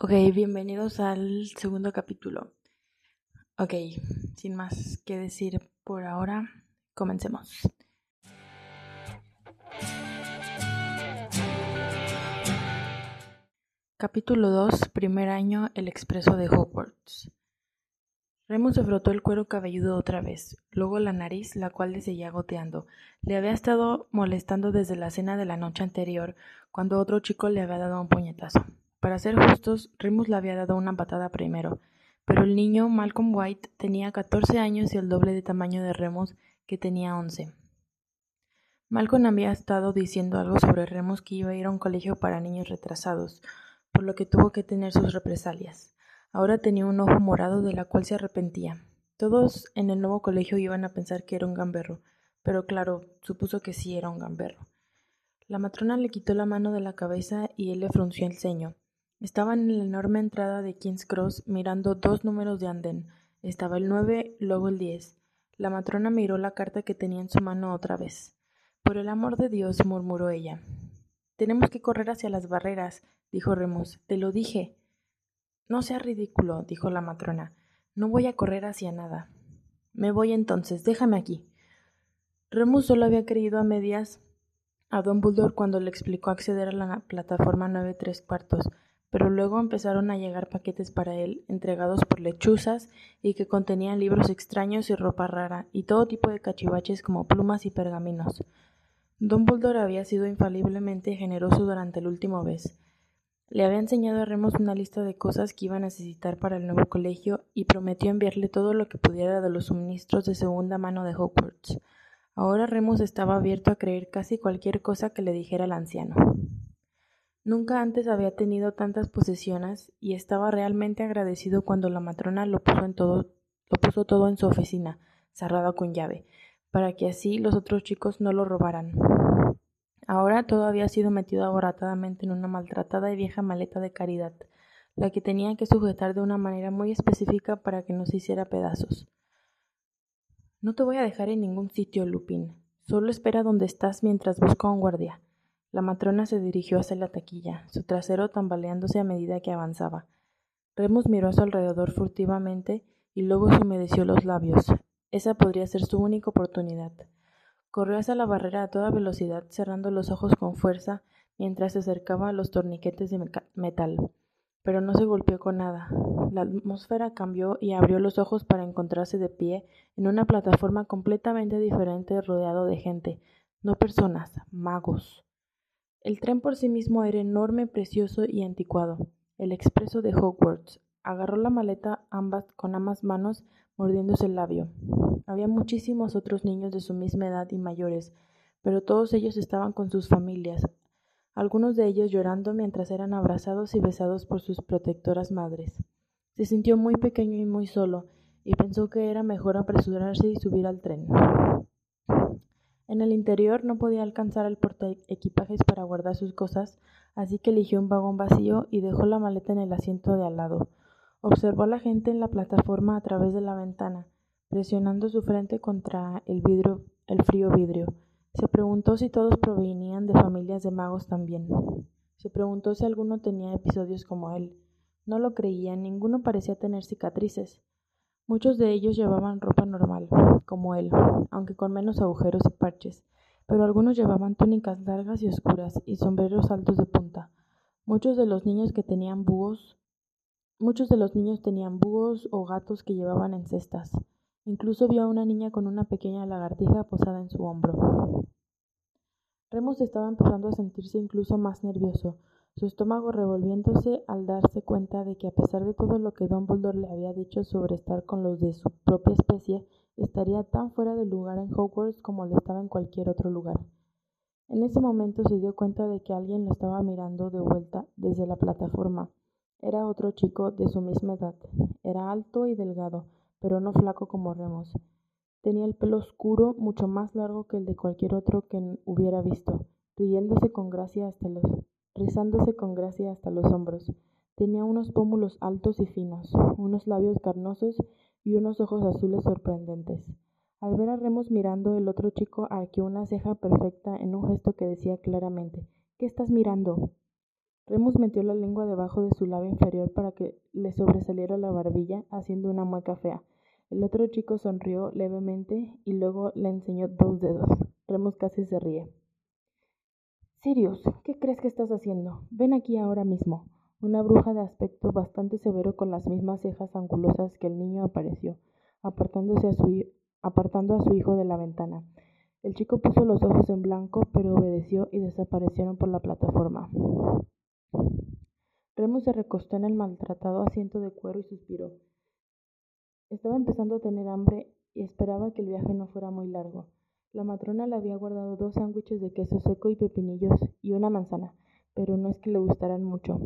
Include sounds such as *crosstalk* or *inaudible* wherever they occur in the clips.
Ok, bienvenidos al segundo capítulo. Ok, sin más que decir por ahora, comencemos. Capítulo 2, primer año, el expreso de Hogwarts. Remus se frotó el cuero cabelludo otra vez, luego la nariz, la cual le seguía goteando. Le había estado molestando desde la cena de la noche anterior, cuando otro chico le había dado un puñetazo. Para ser justos, Remus le había dado una patada primero, pero el niño Malcolm White tenía catorce años y el doble de tamaño de Remus, que tenía once. Malcolm había estado diciendo algo sobre Remus que iba a ir a un colegio para niños retrasados, por lo que tuvo que tener sus represalias. Ahora tenía un ojo morado de la cual se arrepentía. Todos en el nuevo colegio iban a pensar que era un gamberro, pero claro, supuso que sí era un gamberro. La matrona le quitó la mano de la cabeza y él le frunció el ceño. Estaban en la enorme entrada de King's Cross mirando dos números de andén. Estaba el nueve, luego el diez. La matrona miró la carta que tenía en su mano otra vez. Por el amor de Dios, murmuró ella. Tenemos que correr hacia las barreras, dijo Remus. Te lo dije. No sea ridículo, dijo la matrona. No voy a correr hacia nada. Me voy entonces, déjame aquí. Remus solo había creído a medias a Don Dumbledore cuando le explicó acceder a la plataforma nueve tres cuartos pero luego empezaron a llegar paquetes para él, entregados por lechuzas, y que contenían libros extraños y ropa rara, y todo tipo de cachivaches como plumas y pergaminos. Dumbledore había sido infaliblemente generoso durante el último mes. Le había enseñado a Remus una lista de cosas que iba a necesitar para el nuevo colegio y prometió enviarle todo lo que pudiera de los suministros de segunda mano de Hogwarts. Ahora Remus estaba abierto a creer casi cualquier cosa que le dijera el anciano. Nunca antes había tenido tantas posesiones y estaba realmente agradecido cuando la matrona lo puso, en todo, lo puso todo en su oficina, cerrada con llave, para que así los otros chicos no lo robaran. Ahora todo había sido metido aborratadamente en una maltratada y vieja maleta de caridad, la que tenía que sujetar de una manera muy específica para que no se hiciera pedazos. No te voy a dejar en ningún sitio, Lupin. Solo espera donde estás mientras busco a un guardia. La matrona se dirigió hacia la taquilla, su trasero tambaleándose a medida que avanzaba. Remus miró a su alrededor furtivamente y luego se humedeció los labios. Esa podría ser su única oportunidad. Corrió hacia la barrera a toda velocidad, cerrando los ojos con fuerza mientras se acercaba a los torniquetes de metal. Pero no se golpeó con nada. La atmósfera cambió y abrió los ojos para encontrarse de pie en una plataforma completamente diferente rodeado de gente, no personas, magos. El tren por sí mismo era enorme, precioso y anticuado. El expreso de Hogwarts. Agarró la maleta ambas con ambas manos, mordiéndose el labio. Había muchísimos otros niños de su misma edad y mayores, pero todos ellos estaban con sus familias, algunos de ellos llorando mientras eran abrazados y besados por sus protectoras madres. Se sintió muy pequeño y muy solo, y pensó que era mejor apresurarse y subir al tren. En el interior no podía alcanzar el portaequipajes para guardar sus cosas, así que eligió un vagón vacío y dejó la maleta en el asiento de al lado. Observó a la gente en la plataforma a través de la ventana, presionando su frente contra el vidrio, el frío vidrio. Se preguntó si todos provenían de familias de magos también. Se preguntó si alguno tenía episodios como él. No lo creía, ninguno parecía tener cicatrices. Muchos de ellos llevaban ropa normal, como él, aunque con menos agujeros y parches, pero algunos llevaban túnicas largas y oscuras y sombreros altos de punta. Muchos de los niños que tenían búhos, muchos de los niños tenían búhos o gatos que llevaban en cestas. Incluso vio a una niña con una pequeña lagartija posada en su hombro. Remus estaba empezando a sentirse incluso más nervioso, su estómago revolviéndose al darse cuenta de que a pesar de todo lo que Dumbledore le había dicho sobre estar con los de su propia especie, estaría tan fuera de lugar en Hogwarts como lo estaba en cualquier otro lugar. En ese momento se dio cuenta de que alguien lo estaba mirando de vuelta desde la plataforma. Era otro chico de su misma edad. Era alto y delgado, pero no flaco como Remus. Tenía el pelo oscuro, mucho más largo que el de cualquier otro que hubiera visto, riéndose con gracia hasta los rizándose con gracia hasta los hombros. Tenía unos pómulos altos y finos, unos labios carnosos y unos ojos azules sorprendentes. Al ver a Remus mirando, el otro chico arqueó una ceja perfecta en un gesto que decía claramente ¿Qué estás mirando? Remus metió la lengua debajo de su labio inferior para que le sobresaliera la barbilla, haciendo una mueca fea. El otro chico sonrió levemente y luego le enseñó dos dedos. Remus casi se ríe. Sirius, ¿qué crees que estás haciendo? Ven aquí ahora mismo. Una bruja de aspecto bastante severo con las mismas cejas angulosas que el niño apareció, apartándose a su, apartando a su hijo de la ventana. El chico puso los ojos en blanco, pero obedeció y desaparecieron por la plataforma. Remus se recostó en el maltratado asiento de cuero y suspiró. Estaba empezando a tener hambre y esperaba que el viaje no fuera muy largo. La matrona le había guardado dos sándwiches de queso seco y pepinillos y una manzana, pero no es que le gustaran mucho.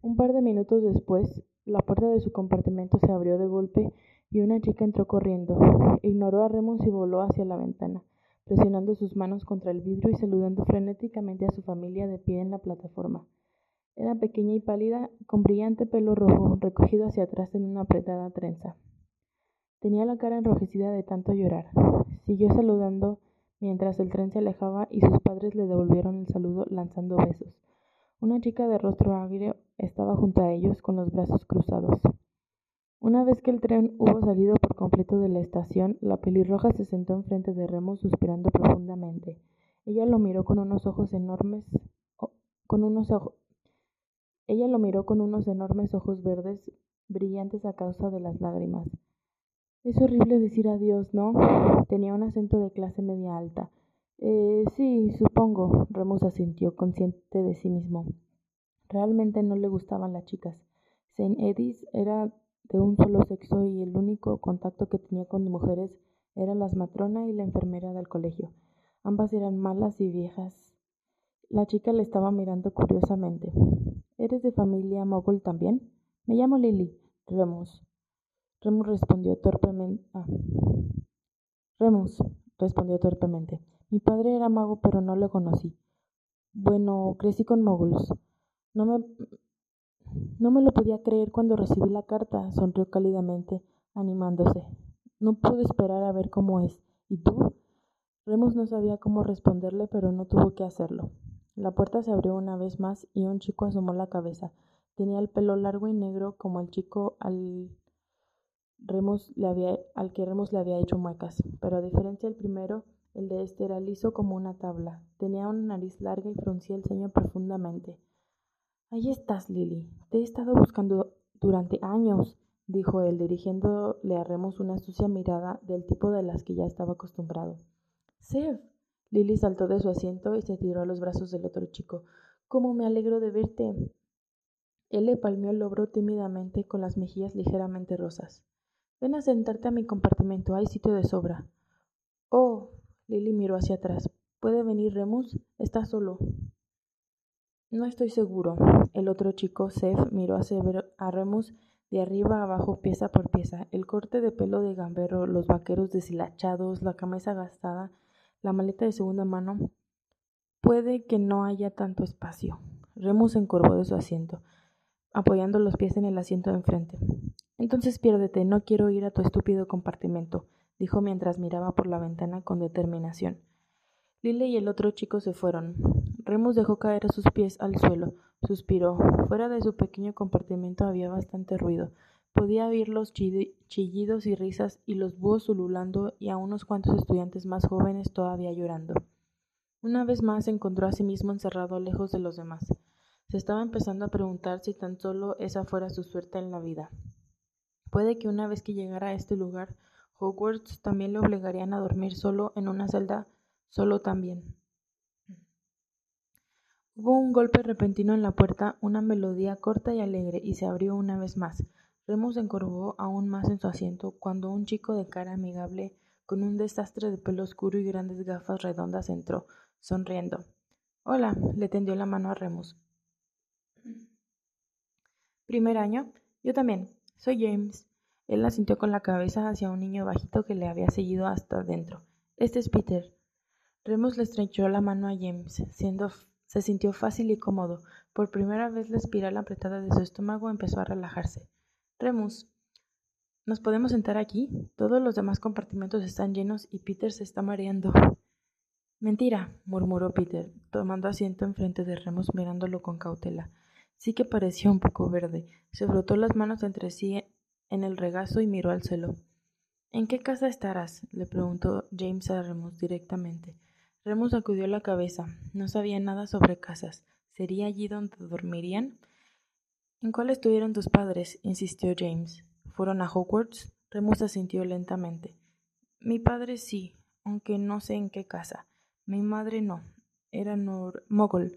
Un par de minutos después, la puerta de su compartimento se abrió de golpe y una chica entró corriendo. Ignoró a Remus y voló hacia la ventana, presionando sus manos contra el vidrio y saludando frenéticamente a su familia de pie en la plataforma. Era pequeña y pálida, con brillante pelo rojo recogido hacia atrás en una apretada trenza. Tenía la cara enrojecida de tanto llorar. Siguió saludando mientras el tren se alejaba y sus padres le devolvieron el saludo lanzando besos. Una chica de rostro agrio estaba junto a ellos con los brazos cruzados. Una vez que el tren hubo salido por completo de la estación, la pelirroja se sentó enfrente de Remus suspirando profundamente. Ella lo miró con unos ojos enormes, con unos ojos ella lo miró con unos enormes ojos verdes, brillantes a causa de las lágrimas. Es horrible decir adiós, ¿no? Tenía un acento de clase media alta. Eh, sí, supongo, Remus asintió, consciente de sí mismo. Realmente no le gustaban las chicas. Saint Edith era de un solo sexo y el único contacto que tenía con mujeres eran las matrona y la enfermera del colegio. Ambas eran malas y viejas. La chica le estaba mirando curiosamente. ¿Eres de familia mogul también? Me llamo Lily. Remus. Remus respondió torpemente. Ah. Remus, respondió torpemente. Mi padre era mago, pero no lo conocí. Bueno, crecí con moguls. No me, no me lo podía creer cuando recibí la carta, sonrió cálidamente, animándose. No pude esperar a ver cómo es. ¿Y tú? Remus no sabía cómo responderle, pero no tuvo que hacerlo. La puerta se abrió una vez más y un chico asomó la cabeza. Tenía el pelo largo y negro como el chico al, Al que Remus le había hecho muecas, pero a diferencia del primero, el de este era liso como una tabla. Tenía una nariz larga y fruncía el ceño profundamente. Ahí estás, Lily. Te he estado buscando durante años, dijo él, dirigiéndole a Remus una sucia mirada del tipo de las que ya estaba acostumbrado. Sev, Lily saltó de su asiento y se tiró a los brazos del otro chico. ¿Cómo me alegro de verte? Él le palmeó el hombro tímidamente con las mejillas ligeramente rosas. Ven a sentarte a mi compartimento, hay sitio de sobra. Oh. Lily miró hacia atrás. ¿Puede venir Remus? Está solo. No estoy seguro. El otro chico, Seth, miró a Remus de arriba a abajo, pieza por pieza. El corte de pelo de gambero, los vaqueros deshilachados, la camisa gastada, la maleta de segunda mano. Puede que no haya tanto espacio. Remus encorvó de su asiento, apoyando los pies en el asiento de enfrente. Entonces piérdete, no quiero ir a tu estúpido compartimento, dijo mientras miraba por la ventana con determinación. Lile y el otro chico se fueron. Remus dejó caer sus pies al suelo, suspiró. Fuera de su pequeño compartimento había bastante ruido. Podía oír los chillidos y risas y los búhos ululando y a unos cuantos estudiantes más jóvenes todavía llorando. Una vez más se encontró a sí mismo encerrado lejos de los demás. Se estaba empezando a preguntar si tan solo esa fuera su suerte en la vida. Puede que una vez que llegara a este lugar, Hogwarts también le obligarían a dormir solo en una celda, solo también. Hubo un golpe repentino en la puerta, una melodía corta y alegre, y se abrió una vez más. Remus se encorvó aún más en su asiento cuando un chico de cara amigable, con un desastre de pelo oscuro y grandes gafas redondas entró, sonriendo. Hola, le tendió la mano a Remus. ¿Primer año? Yo también. Soy James. Él asintió con la cabeza hacia un niño bajito que le había seguido hasta adentro. Este es Peter. Remus le estrechó la mano a James, siendo se sintió fácil y cómodo. Por primera vez la espiral apretada de su estómago empezó a relajarse. Remus, ¿nos podemos sentar aquí? Todos los demás compartimentos están llenos y Peter se está mareando. Mentira, murmuró Peter, tomando asiento enfrente de Remus mirándolo con cautela. Sí que parecía un poco verde. Se frotó las manos entre sí en el regazo y miró al cielo. ¿En qué casa estarás? le preguntó James a Remus directamente. Remus sacudió la cabeza. No sabía nada sobre casas. ¿Sería allí donde dormirían? ¿En cuál estuvieron tus padres? insistió James. ¿Fueron a Hogwarts? Remus asintió lentamente. Mi padre sí, aunque no sé en qué casa. Mi madre no. Era Nor Mogul.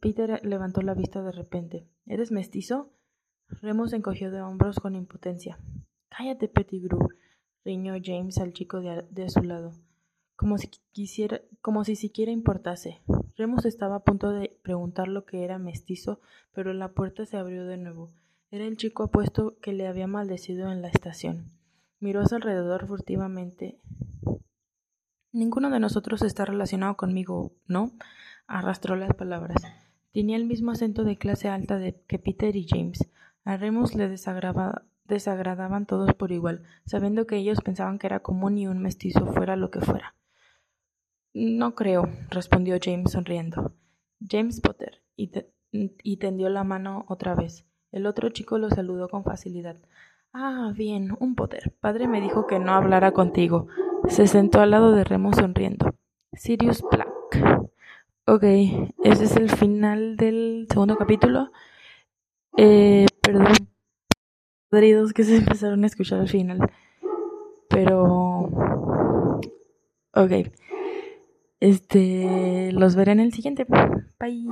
Peter levantó la vista de repente. ¿Eres mestizo? Remus encogió de hombros con impotencia. Cállate, Pettigrew, riñó James al chico de, de su lado como si quisiera, como si siquiera importase. Remus estaba a punto de preguntar lo que era mestizo, pero la puerta se abrió de nuevo. Era el chico apuesto que le había maldecido en la estación. Miró a su alrededor furtivamente. Ninguno de nosotros está relacionado conmigo, ¿no? Arrastró las palabras. Tenía el mismo acento de clase alta de que Peter y James. A Remus le desagradaban todos por igual, sabiendo que ellos pensaban que era común y un mestizo fuera lo que fuera. No creo, respondió James sonriendo. James Potter, y, tendió la mano otra vez. El otro chico lo saludó con facilidad. Ah, bien, un Potter. Padre me dijo que no hablara contigo. Se sentó al lado de Remo sonriendo. Sirius Black. Ok, ese es el final del segundo capítulo. Eh, perdón, padridos que se *laughs* empezaron a escuchar al final. Pero... Ok. Este, los veré en el siguiente. Bye.